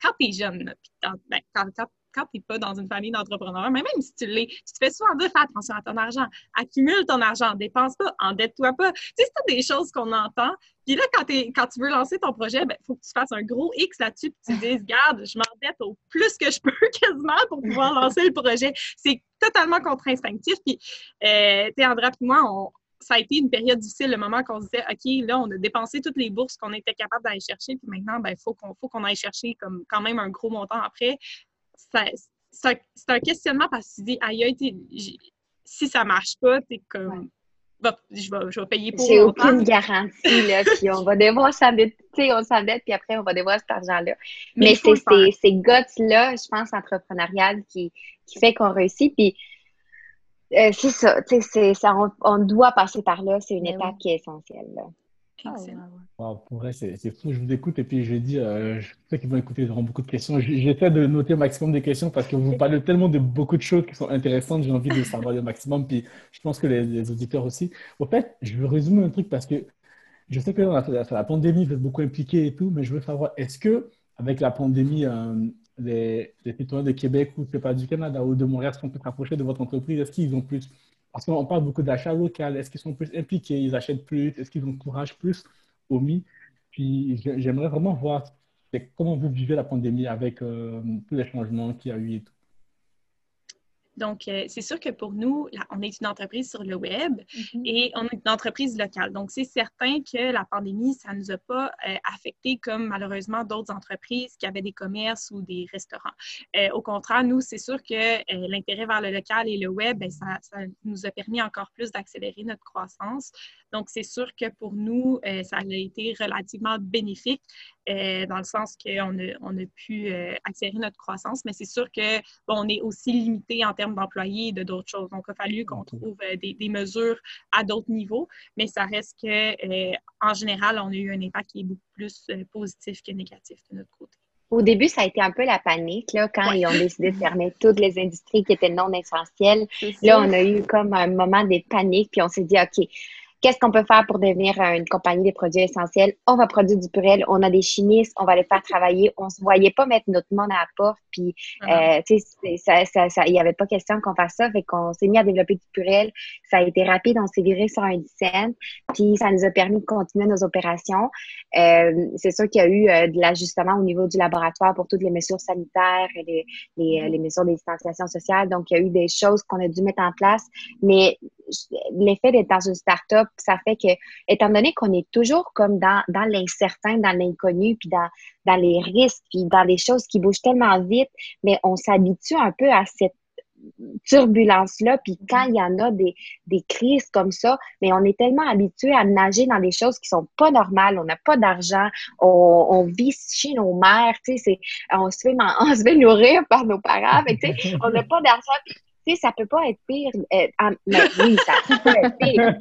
Quand tu es jeune, puis ben, quand, quand, quand tu n'es pas dans une famille d'entrepreneurs, mais même si tu l'es, tu te fais souvent dire fais attention à ton argent, accumule ton argent, dépense pas, endette-toi pas. Tu sais, c'est des choses qu'on entend. Puis là, quand, quand tu veux lancer ton projet, il ben, faut que tu fasses un gros X là-dessus, puis tu te dises, garde, je m'endette au plus que je peux quasiment pour pouvoir lancer le projet. C'est totalement contre-instinctif. Puis, euh, tu sais, André et moi, on, ça a été une période difficile, le moment qu'on se disait, OK, là, on a dépensé toutes les bourses qu'on était capable d'aller chercher, puis maintenant, il ben, faut qu'on faut qu'on aille chercher comme quand même un gros montant après c'est un questionnement parce que tu dis, aïe, si ça marche pas, t'es comme. je, vais, je vais payer pour J'ai aucune garantie, là. puis on va devoir s'endetter, on s'endette, puis après, on va devoir cet argent-là. Mais, c'est ces guts-là, je pense, entrepreneuriales qui, qui fait qu'on réussit. Puis euh, c'est ça, sais, on, on, doit passer par là. C'est une ben étape qui est essentielle, là. Ah, pour vrai, c'est fou. Je vous écoute et puis je dis, euh, je sais qu'ils vont écouter, ils auront beaucoup de questions. J'essaie de noter au maximum des questions parce que vous parlez tellement de beaucoup de choses qui sont intéressantes. J'ai envie de savoir le maximum. Puis je pense que les, auditeurs aussi. Au fait, je veux résumer un truc parce que je sais que la, la, pandémie, vous êtes beaucoup impliqués et tout, mais je veux savoir, est-ce que avec la pandémie, euh, les, les, citoyens de Québec ou pas du Canada ou de Montréal sont plus rapprochés de votre entreprise? Est-ce qu'ils ont plus parce qu'on parle beaucoup d'achats locaux. Est-ce qu'ils sont plus impliqués? Ils achètent plus? Est-ce qu'ils encouragent plus? Au MI? Puis j'aimerais vraiment voir comment vous vivez la pandémie avec euh, tous les changements qu'il y a eu et tout. Donc, euh, c'est sûr que pour nous, on est une entreprise sur le web mm-hmm. et on est une entreprise locale. Donc, c'est certain que la pandémie, ça ne nous a pas euh, affecté comme malheureusement d'autres entreprises qui avaient des commerces ou des restaurants. Euh, au contraire, nous, c'est sûr que l'intérêt vers le local et le web, ben, ça, ça, nous a permis encore plus d'accélérer notre croissance. Donc, c'est sûr que pour nous, ça a été relativement bénéfique. Euh, dans le sens qu'on a, on a pu euh, accélérer notre croissance, mais c'est sûr qu'on est aussi limité en termes termes d'employés et de d'autres choses. Donc, il a fallu qu'on trouve des, mesures à d'autres niveaux, mais ça reste que, en général, on a eu un impact qui est beaucoup plus positif que négatif de notre côté. Au début, ça a été un peu la panique, là, quand ils ont décidé de fermer toutes les industries qui étaient non essentielles. Là, on a eu comme un moment de panique, puis on s'est dit, OK, Qu'est-ce qu'on peut faire pour devenir une compagnie de produits essentiels? On va produire du purel, on a des chimistes, on va les faire travailler. On se voyait pas mettre notre monde à la porte, puis euh, tu sais, ça, ça, ça, il n'y avait pas question qu'on fasse ça, fait qu'on s'est mis à développer du purel. Ça a été rapide, on s'est viré sur un dizaine, puis ça nous a permis de continuer nos opérations. Euh, c'est sûr qu'il y a eu euh, de l'ajustement au niveau du laboratoire pour toutes les mesures sanitaires et les, les, mm-hmm. les mesures de distanciation sociale. Donc, il y a eu des choses qu'on a dû mettre en place, mais l'effet d'être dans une start-up, ça fait que, étant donné qu'on est toujours comme dans, dans l'incertain, dans l'inconnu, puis dans, dans les risques, puis dans les choses qui bougent tellement vite, mais on s'habitue un peu à cette turbulence-là, puis quand il y en a des, des, crises comme ça, mais on est tellement habitué à nager dans des choses qui sont pas normales, on n'a pas d'argent, on, on, vit chez nos mères, tu sais, on se fait on se fait nourrir par nos parents, mais tu sais, on n'a pas d'argent, tu sais, ça peut pas être pire. Euh, mais oui, ça peut être pire.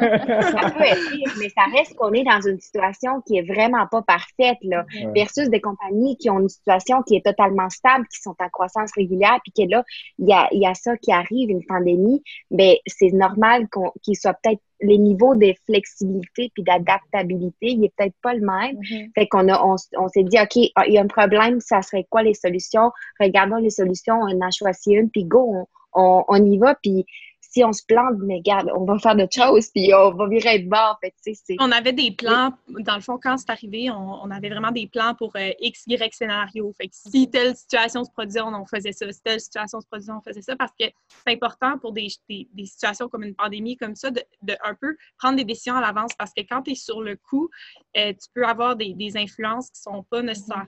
ça peut être pire, mais ça reste qu'on est dans une situation qui est vraiment pas parfaite, là. Versus des compagnies qui ont une situation qui est totalement stable, qui sont en croissance régulière, puis que là, il y a, y a ça qui arrive, une pandémie, mais c'est normal qu'on, qu'il soit peut-être les niveaux de flexibilité puis d'adaptabilité, il est peut-être pas le même. Mm-hmm. Fait qu'on a, on, on s'est dit, OK, ah, il y a un problème, ça serait quoi les solutions? Regardons les solutions, on en choisit une, puis go, on, on, y va, puis si on se plante, mais regarde, on va faire d'autres choses, puis on va virer de bord. Fait, on avait des plans, dans le fond, quand c'est arrivé, on, avait vraiment des plans pour euh, X, Y scénario. Fait que si telle situation se produisait, on, faisait ça. Si telle situation se produisait, on faisait ça. Parce que c'est important pour des, des, situations comme une pandémie comme ça, de, de un peu prendre des décisions à l'avance. Parce que quand tu es sur le coup, euh, tu peux avoir des, des, influences qui ne sont pas nécessairement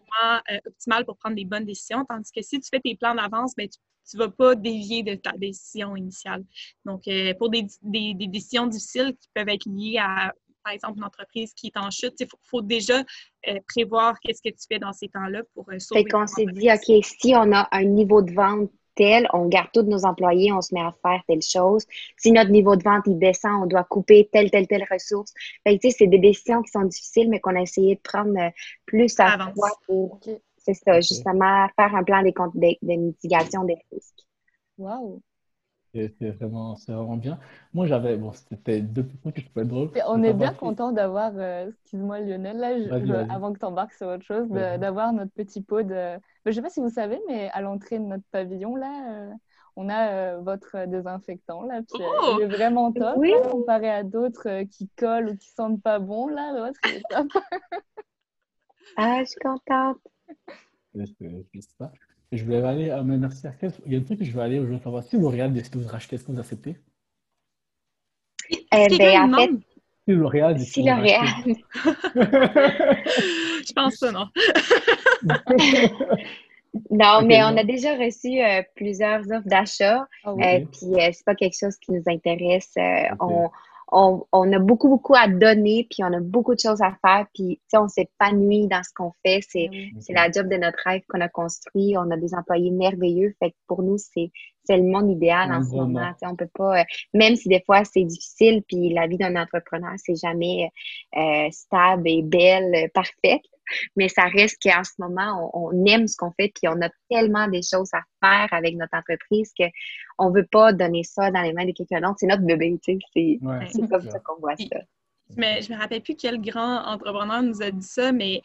euh, optimales pour prendre des bonnes décisions. Tandis que si tu fais tes plans d'avance, ben, tu tu ne vas pas dévier de ta décision initiale. Donc, euh, pour des, décisions difficiles qui peuvent être liées à, par exemple, une entreprise qui est en chute, il faut, déjà euh, prévoir qu'est-ce que tu fais dans ces temps-là pour euh, sauver. Fait qu'on s'est dit, OK, si on a un niveau de vente tel, on garde tous nos employés, on se met à faire telle chose. Si notre niveau de vente, il descend, on doit couper telle, telle, telle ressource. Fait tu sais, c'est des décisions qui sont difficiles, mais qu'on a essayé de prendre plus à fois pour c'est ça, justement, faire un plan de, de, mitigation des risques. Wow! C'est vraiment, vraiment bien. Moi, j'avais, bon, c'était deux points que je trouvais drôle. on est bien content d'avoir, euh, excuse-moi Lionel, là, avant que tu embarques sur autre chose, d'avoir notre petit pot de. Je ne sais pas si vous savez, mais à l'entrée de notre pavillon, là, euh, on a euh, votre désinfectant, là. Puis, oh! il est vraiment top, oui. comparé à d'autres qui collent ou qui sentent pas bon, là. L'autre, il est top. ah, je suis contente. Je voulais aller, à à Il y a un truc que je vais aller aujourd'hui savoir. Si vous regardez, est-ce que vous rachetez, est-ce que vous acceptez? Eh bien, en fait, si L'Oréal. Si L'Oréal. je pense ça, non. non, mais on a déjà reçu euh, plusieurs offres d'achat. Oh, oui. euh, puis euh, c'est pas quelque chose qui nous intéresse. Euh, on, on, on, a beaucoup, beaucoup à donner, puis on a beaucoup de choses à faire, puis on s'épanouit dans ce qu'on fait. C'est c'est la job de notre rêve qu'on a construit. On a des employés merveilleux. Fait que pour nous, c'est le monde idéal en ce moment. on peut pas, euh, même si des fois c'est difficile, puis la vie d'un entrepreneur, c'est jamais euh, stable et belle, parfaite mais ça reste qu'en ce moment, on, aime ce qu'on fait, puis on a tellement des choses à faire avec notre entreprise qu'on ne veut pas donner ça dans les mains de quelqu'un d'autre. C'est notre bébé, tu sais. C'est comme ça qu'on voit ça. Mais je me rappelle plus quel grand entrepreneur nous a dit ça, mais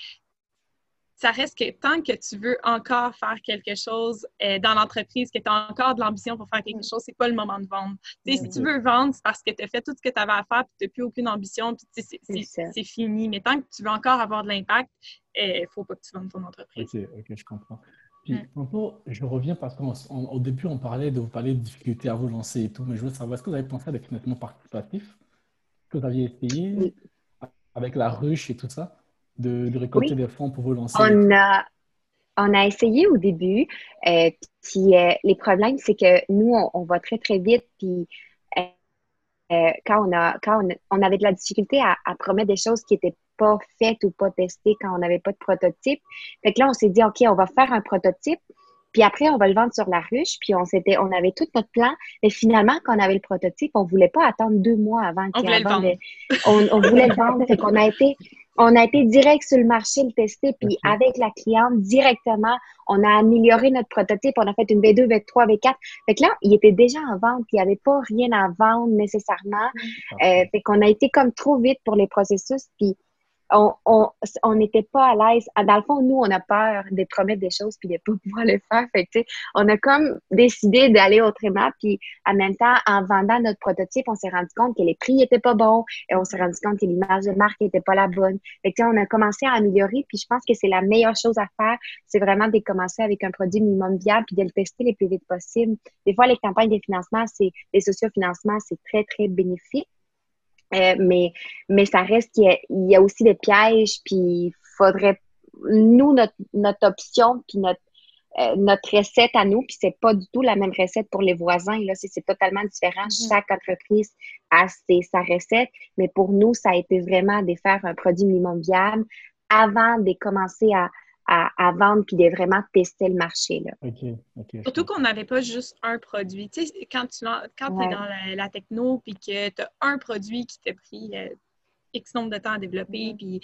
ça reste que tant que tu veux encore faire quelque chose euh, dans l'entreprise, que tu as encore de l'ambition pour faire quelque chose, c'est pas le moment de vendre. si tu veux vendre, c'est parce que tu as fait tout ce que tu avais à faire, puis tu n'as plus aucune ambition, puis c'est fini. Mais tant que tu veux encore avoir de l'impact, il euh, ne faut pas que tu vendes ton entreprise. OK, ok, je comprends. Puis, mm. je reviens parce qu'au début, on parlait de vous parler de difficultés à vous lancer et tout, mais je veux savoir, est-ce que vous avez pensé à des financements participatifs que vous aviez essayé avec la ruche et tout ça? De, récolter des fonds pour vous lancer? On a, on a essayé au début. Euh, puis euh, les problèmes, c'est que nous, on, va très, très vite. Puis euh, quand, on, a, quand on, avait de la difficulté à, promettre des choses qui n'étaient pas faites ou pas testées quand on n'avait pas de prototype. Fait que là, on s'est dit, OK, on va faire un prototype. Puis après, on va le vendre sur la ruche. Puis on s'était, on avait tout notre plan. Mais finalement, quand on avait le prototype, on voulait pas attendre deux mois avant. On voulait le vendre. on, voulait le vendre. Fait qu'on a été, on a été direct sur le marché le tester. Puis avec la cliente, directement, on a amélioré notre prototype. On a fait une V2, V3, V4. Fait que là, il était déjà en vente. Il n'y avait pas rien à vendre nécessairement. Euh, fait qu'on a été comme trop vite pour les processus. Puis on n'était pas à l'aise. Ah, dans le fond, nous, on a peur de promettre des choses puis de pas pouvoir le faire. Fait que, on a comme décidé d'aller autrement. Puis en même temps, en vendant notre prototype, on s'est rendu compte que les prix n'étaient pas bons et on s'est rendu compte que l'image de marque n'était pas la bonne. Fait que, on a commencé à améliorer. Puis je pense que c'est la meilleure chose à faire. C'est vraiment de commencer avec un produit minimum viable puis de le tester le plus vite possible. Des fois, les campagnes de financement, c'est les sociofinancements, c'est très, très bénéfique. Euh, mais, mais ça reste qu'il y, a aussi des pièges, puis il faudrait, nous, notre, notre option, puis notre, euh, notre recette à nous, puis c'est pas du tout la même recette pour les voisins, là, c'est totalement différent. Mm-hmm. Chaque entreprise a ses, sa recette, mais pour nous, ça a été vraiment de faire un produit minimum viable avant de commencer à, à, vendre puis de vraiment tester le marché. Là. Surtout qu'on n'avait pas juste un produit. Tu sais, quand tu quand es dans la, techno puis que tu as un produit qui t'a pris euh, X nombre de temps à développer, puis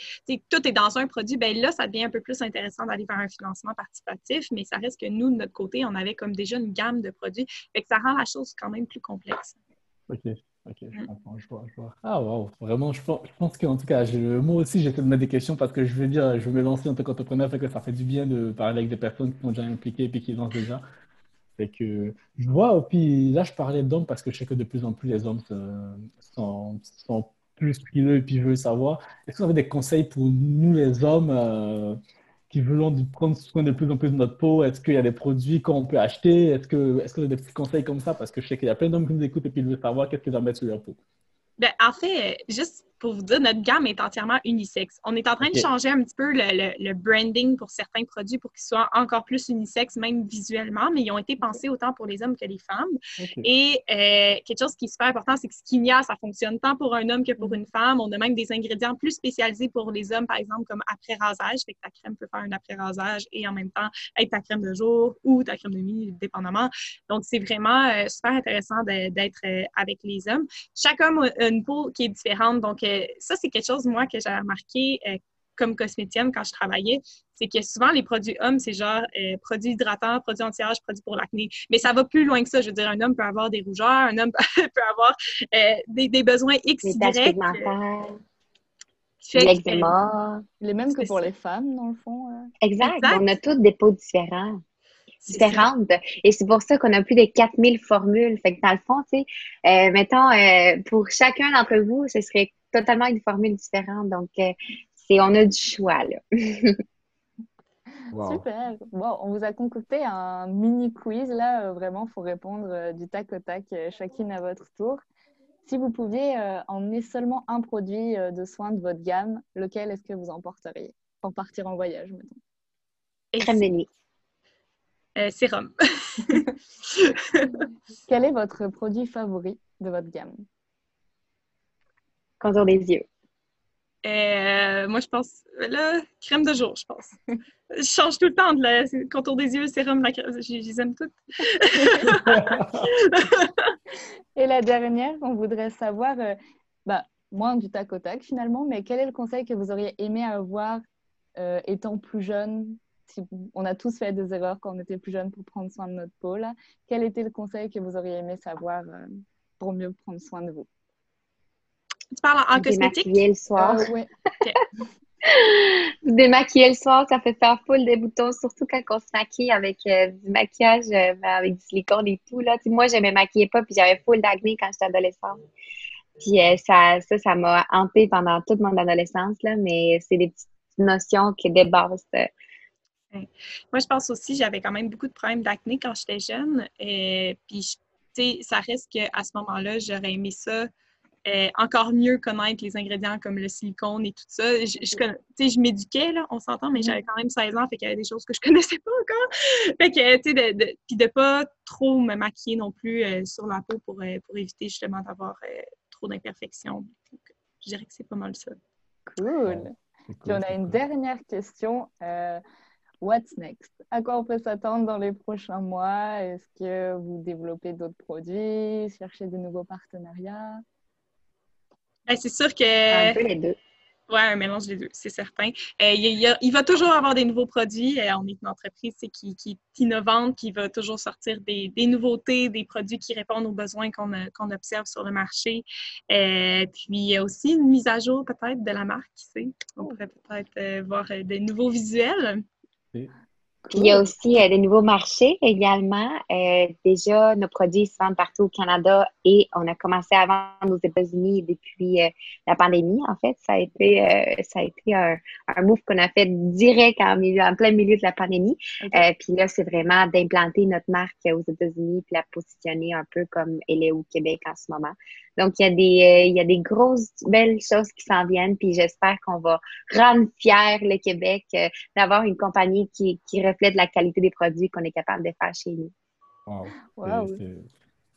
tout est dans un produit, ben là, ça devient un peu plus intéressant d'aller vers un financement participatif, mais ça reste que nous, de notre côté, on avait comme déjà une gamme de produits. Fait que ça rend la chose quand même plus complexe. OK. Ok, je mm. comprends, je vois, je vois. Ah, wow, vraiment, je pense, je pense qu'en tout cas, je, moi aussi, j'essaie de mettre des questions parce que je veux dire, je veux me lancer en tant qu'entrepreneur, fait que ça fait du bien de parler avec des personnes qui sont déjà impliquées et qui lancent déjà. Fait que je vois, puis là, je parlais d'hommes parce que je sais que de plus en plus les hommes sont, sont plus frileux et puis veulent savoir. Est-ce que vous avez des conseils pour nous, les hommes, euh, qui voulons prendre soin de plus en plus de notre peau? Est-ce qu'il y a des produits qu'on peut acheter? Est-ce que, est-ce que vous avez des petits conseils comme ça? Parce que je sais qu'il y a plein d'hommes qui nous écoutent et qui veulent savoir qu'est-ce qu'ils doivent mettre sur leur peau. Ben, en fait, juste pour vous dire, notre gamme est entièrement unisexe. On est en train de changer un petit peu le, branding pour certains produits pour qu'ils soient encore plus unisexes, même visuellement, mais ils ont été pensés autant pour les hommes que les femmes. Et euh, quelque chose qui est super important, c'est que ce qu'il y a, ça fonctionne tant pour un homme que pour mm. une femme. On a même des ingrédients plus spécialisés pour les hommes, par exemple, comme après-rasage. Fait que ta crème peut faire un après-rasage et en même temps être ta crème de jour ou ta crème de nuit, dépendamment. Donc, c'est vraiment euh, super intéressant d'être euh, avec les hommes. Chaque homme a une peau qui est différente, donc ça, c'est quelque chose, moi, que j'ai remarqué euh, comme cosmétienne quand je travaillais, c'est que souvent, les produits hommes, c'est genre euh, produits hydratants, produits anti-âge, produits pour l'acné. Mais ça va plus loin que ça. Je veux dire, un homme peut avoir des rougeurs, un homme peut avoir euh, des, besoins X, Y. L'eczéma. Les mêmes que pour les femmes, dans le fond. Exact. On a toutes des peaux différentes différentes. Et c'est pour ça qu'on a plus de 4000 formules. Fait que dans le fond, tu sais, mettons, pour chacun d'entre vous, ce serait totalement une formule différente. Donc, euh, c'est, on a du choix, là. Super. Bon, on vous a concocté un mini quiz, là. Euh, vraiment, il faut répondre euh, du tac au tac, chacune à votre tour. Si vous pouviez emmener seulement un produit de soins de votre gamme, lequel est-ce que vous emporteriez pour partir en voyage, mettons? Crème de nuit. sérum. Quel est votre produit favori de votre gamme? Contour des yeux. Euh, moi, je pense, là, crème de jour, je pense. je change tout le temps de la contour des yeux, sérum, la crème, je, les aime toutes. Et la dernière, on voudrait savoir, euh, bah, moins du tac au tac finalement, mais quel est le conseil que vous auriez aimé avoir euh, étant plus jeune? Si On a tous fait des erreurs quand on était plus jeune pour prendre soin de notre peau. Là. Quel était le conseil que vous auriez aimé savoir pour mieux prendre soin de vous? Tu parles en, cosmétique? Démaquiller le soir. Euh, oui. Démaquiller le soir, ça fait faire full des boutons, surtout quand on se maquille avec euh, du maquillage, euh, ben, avec du silicone et tout. Là. moi, je me maquillais pas, puis j'avais full d'acné quand j'étais adolescente. Puis ça, ça, ça m'a hanté pendant toute mon adolescence, là, mais c'est des petites notions qui dépassent. Moi, je pense aussi, j'avais quand même beaucoup de problèmes d'acné quand j'étais jeune. Et, puis, tu sais, ça reste qu'à ce moment-là, j'aurais aimé ça euh, encore mieux connaître les ingrédients comme le silicone et tout ça. Je, je, je m'éduquais, là, on s'entend, mais j'avais quand même 16 ans, fait qu'il y avait des choses que je connaissais pas encore. Fait que, tu sais, de, de, puis de pas trop me maquiller non plus euh, sur la peau pour, euh, pour éviter justement d'avoir trop d'imperfections. Je dirais que c'est pas mal ça. Cool. Puis on a une dernière question. what's next? À quoi on peut s'attendre dans les prochains mois? Est-ce que vous développez d'autres produits Cherchez de nouveaux partenariats? Ben, C'est sûr que... Un peu les deux. Oui, un mélange des deux, c'est certain. Euh, il, va toujours avoir des nouveaux produits. Euh, on est une entreprise qui, qui, est innovante, qui va toujours sortir des, nouveautés, des produits qui répondent aux besoins qu'on observe sur le marché. Euh, puis il y a aussi une mise à jour peut-être de la marque, qui sait. On pourrait peut-être voir des nouveaux visuels. Il y a aussi euh, des nouveaux marchés également. Euh, déjà, nos produits se vendent partout au Canada et on a commencé à vendre aux États-Unis depuis euh, la pandémie. En fait, ça a été, ça a été un, un move qu'on a fait direct en, milieu, en plein milieu de la pandémie. puis là, c'est vraiment d'implanter notre marque aux États-Unis puis la positionner un peu comme elle est au Québec en ce moment. Donc, il y a des, il y a des grosses, belles choses qui s'en viennent. Puis j'espère qu'on va rendre fier le Québec d'avoir une compagnie qui, qui reflète la qualité des produits qu'on est capable de faire chez nous. Wow.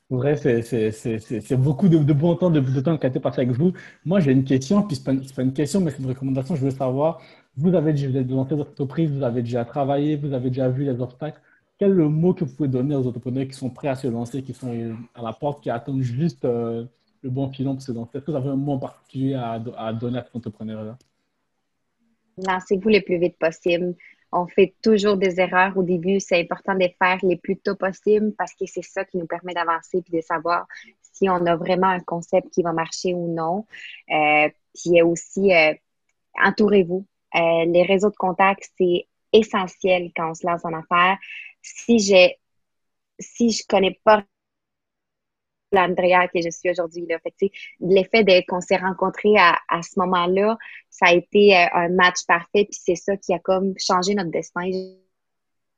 C'est vrai, c'est beaucoup de, de, bon temps, de, de temps qualité passé avec vous. Moi, j'ai une question, puis ce n'est pas, une question, mais c'est une recommandation. Je veux savoir, vous avez déjà lancé votre entreprise, vous avez déjà travaillé, vous avez déjà vu les obstacles. Quel est le mot que vous pouvez donner aux entrepreneurs qui sont prêts à se lancer, qui sont à la porte, qui attendent juste euh, le bon filon pour se lancer? Est-ce que vous avez un mot en particulier à, à donner à cet entrepreneur-là? Lancez-vous le plus vite possible on fait toujours des erreurs au début. C'est important de les faire les plus tôt possible parce que c'est ça qui nous permet d'avancer puis de savoir si on a vraiment un concept qui va marcher ou non. Euh, puis aussi, euh, entourez-vous. Euh, les réseaux de contacts, c'est essentiel quand on se lance en affaires. Si si je connais pas l'Andrea que je suis aujourd'hui. L'effet qu'on s'est rencontrés à, à ce moment-là, ça a été euh, un match parfait, puis c'est ça qui a comme changé notre destin.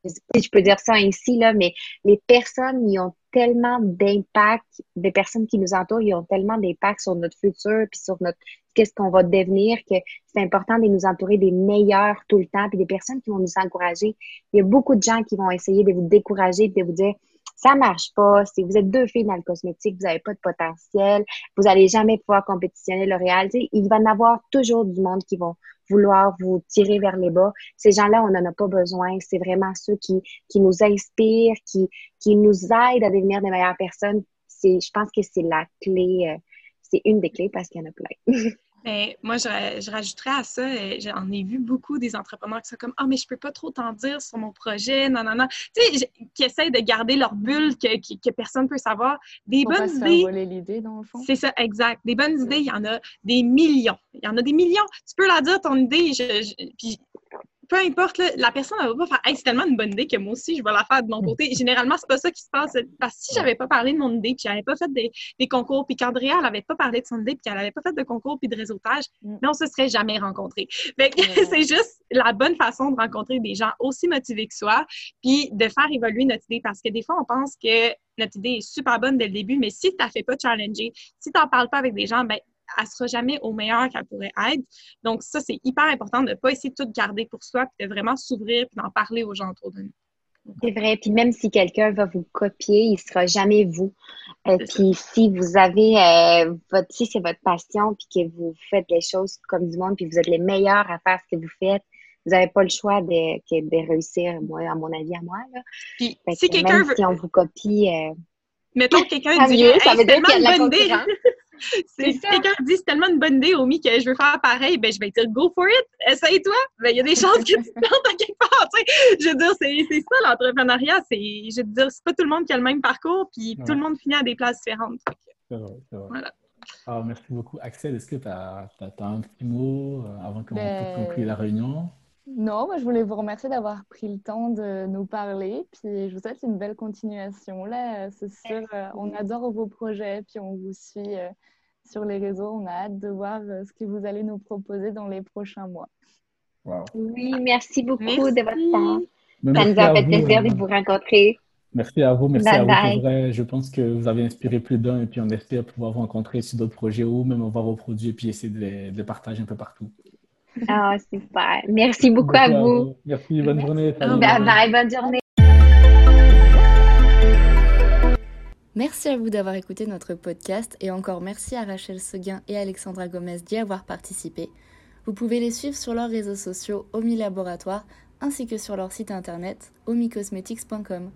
Je, je peux dire ça ici, là, mais les personnes, ils ont tellement d'impact, des personnes qui nous entourent, ils ont tellement d'impact sur notre futur, puis sur notre qu'est-ce qu'on va devenir, que c'est important de nous entourer des meilleurs tout le temps, puis des personnes qui vont nous encourager. Il y a beaucoup de gens qui vont essayer de vous décourager, de vous dire ça marche pas. Si vous êtes deux filles dans le cosmétique, vous n'avez pas de potentiel, vous n'allez jamais pouvoir compétitionner L'Oréal. Il va y en avoir toujours du monde qui vont vouloir vous tirer vers les bas. Ces gens-là, on n'en a pas besoin. C'est vraiment ceux qui, qui nous inspirent, qui, qui nous aident à devenir des meilleures personnes. C'est, je pense que c'est la clé, euh, c'est une des clés parce qu'il y en a plein. Mais moi, je, je, rajouterais à ça, euh, j'en ai vu beaucoup des entrepreneurs qui sont comme Ah, mais je peux pas trop t'en dire sur mon projet, non, non, non. Tu sais, qui essayent de garder leur bulle que, que, personne ne peut savoir. Des bonnes idées. l'idée, dans le fond. C'est ça, exact. Des bonnes idées, il y en a des millions. Il y en a des millions. Tu peux la dire, ton idée, je, puis peu importe, la personne ne va pas faire hey, c'est tellement une bonne idée que moi aussi, je vais la faire de mon mm. côté. Généralement, c'est pas ça qui se passe. Parce que si j'avais pas parlé de mon idée, puis j'avais pas fait des, des concours, puis qu'Andrea n'avait pas parlé de son idée, puis qu'elle n'avait pas fait de concours puis de réseautage, mm. mais on se serait jamais rencontrés. c'est juste la bonne façon de rencontrer des gens aussi motivés que soi, puis de faire évoluer notre idée. Parce que des fois, on pense que notre idée est super bonne dès le début, mais si tu n'as fait pas challenger, si tu n'en parles pas avec des gens, ben elle sera jamais au meilleur qu'elle pourrait être. Donc, ça, c'est hyper important de ne pas essayer de tout garder pour soi, puis de vraiment s'ouvrir, puis d'en parler aux gens autour de nous. C'est vrai. Puis même si quelqu'un va vous copier, il ne sera jamais vous. Euh, puis si vous avez euh, votre, si c'est votre passion, puis que vous faites les choses comme du monde, puis vous êtes les meilleurs à faire ce que vous faites, vous n'avez pas le choix de, de réussir, moi, à mon avis, à moi. Là. Puis si quelqu'un veut... si on vous copie. Euh... Mettons que quelqu'un dit ça veut dire qu'il y a bonne idée. Si quelqu'un dit c'est tellement une bonne idée, Omi, que je veux faire pareil, ben je vais dire go for it, essaye-toi. Ben, il y a des chances que tu te plantes à quelque part. Tu sais. Je veux dire, c'est ça l'entrepreneuriat. Je veux dire, c'est pas tout le monde qui a le même parcours, puis tout le monde finit à des places différentes. C'est vrai, c'est vrai. Voilà. Ah, merci beaucoup. Axel, est-ce que tu as, as, un petit mot euh, avant qu'on ben... conclue la réunion? Non, moi, je voulais vous remercier d'avoir pris le temps de nous parler. Puis je vous souhaite une belle continuation. Là, c'est sûr, euh, on adore vos projets. Puis on vous suit euh, sur les réseaux. On a hâte de voir euh, ce que vous allez nous proposer dans les prochains mois. Oui, merci beaucoup de votre temps. Ça nous a fait plaisir de vous rencontrer. Merci à vous, merci à vous. vrai, je pense que vous avez inspiré plus d'un et puis on espère pouvoir vous rencontrer sur d'autres projets ou même voir vos produits et puis essayer de les partager un peu partout. Ah, super. Merci beaucoup, à, vous. Merci, bonne journée. Bye bye, bonne journée. Merci à vous d'avoir écouté notre podcast et encore merci à Rachel Seguin et Alexandra Gomez d'y avoir participé. Vous pouvez les suivre sur leurs réseaux sociaux Omi Laboratoire, ainsi que sur leur site internet omicosmetics.com.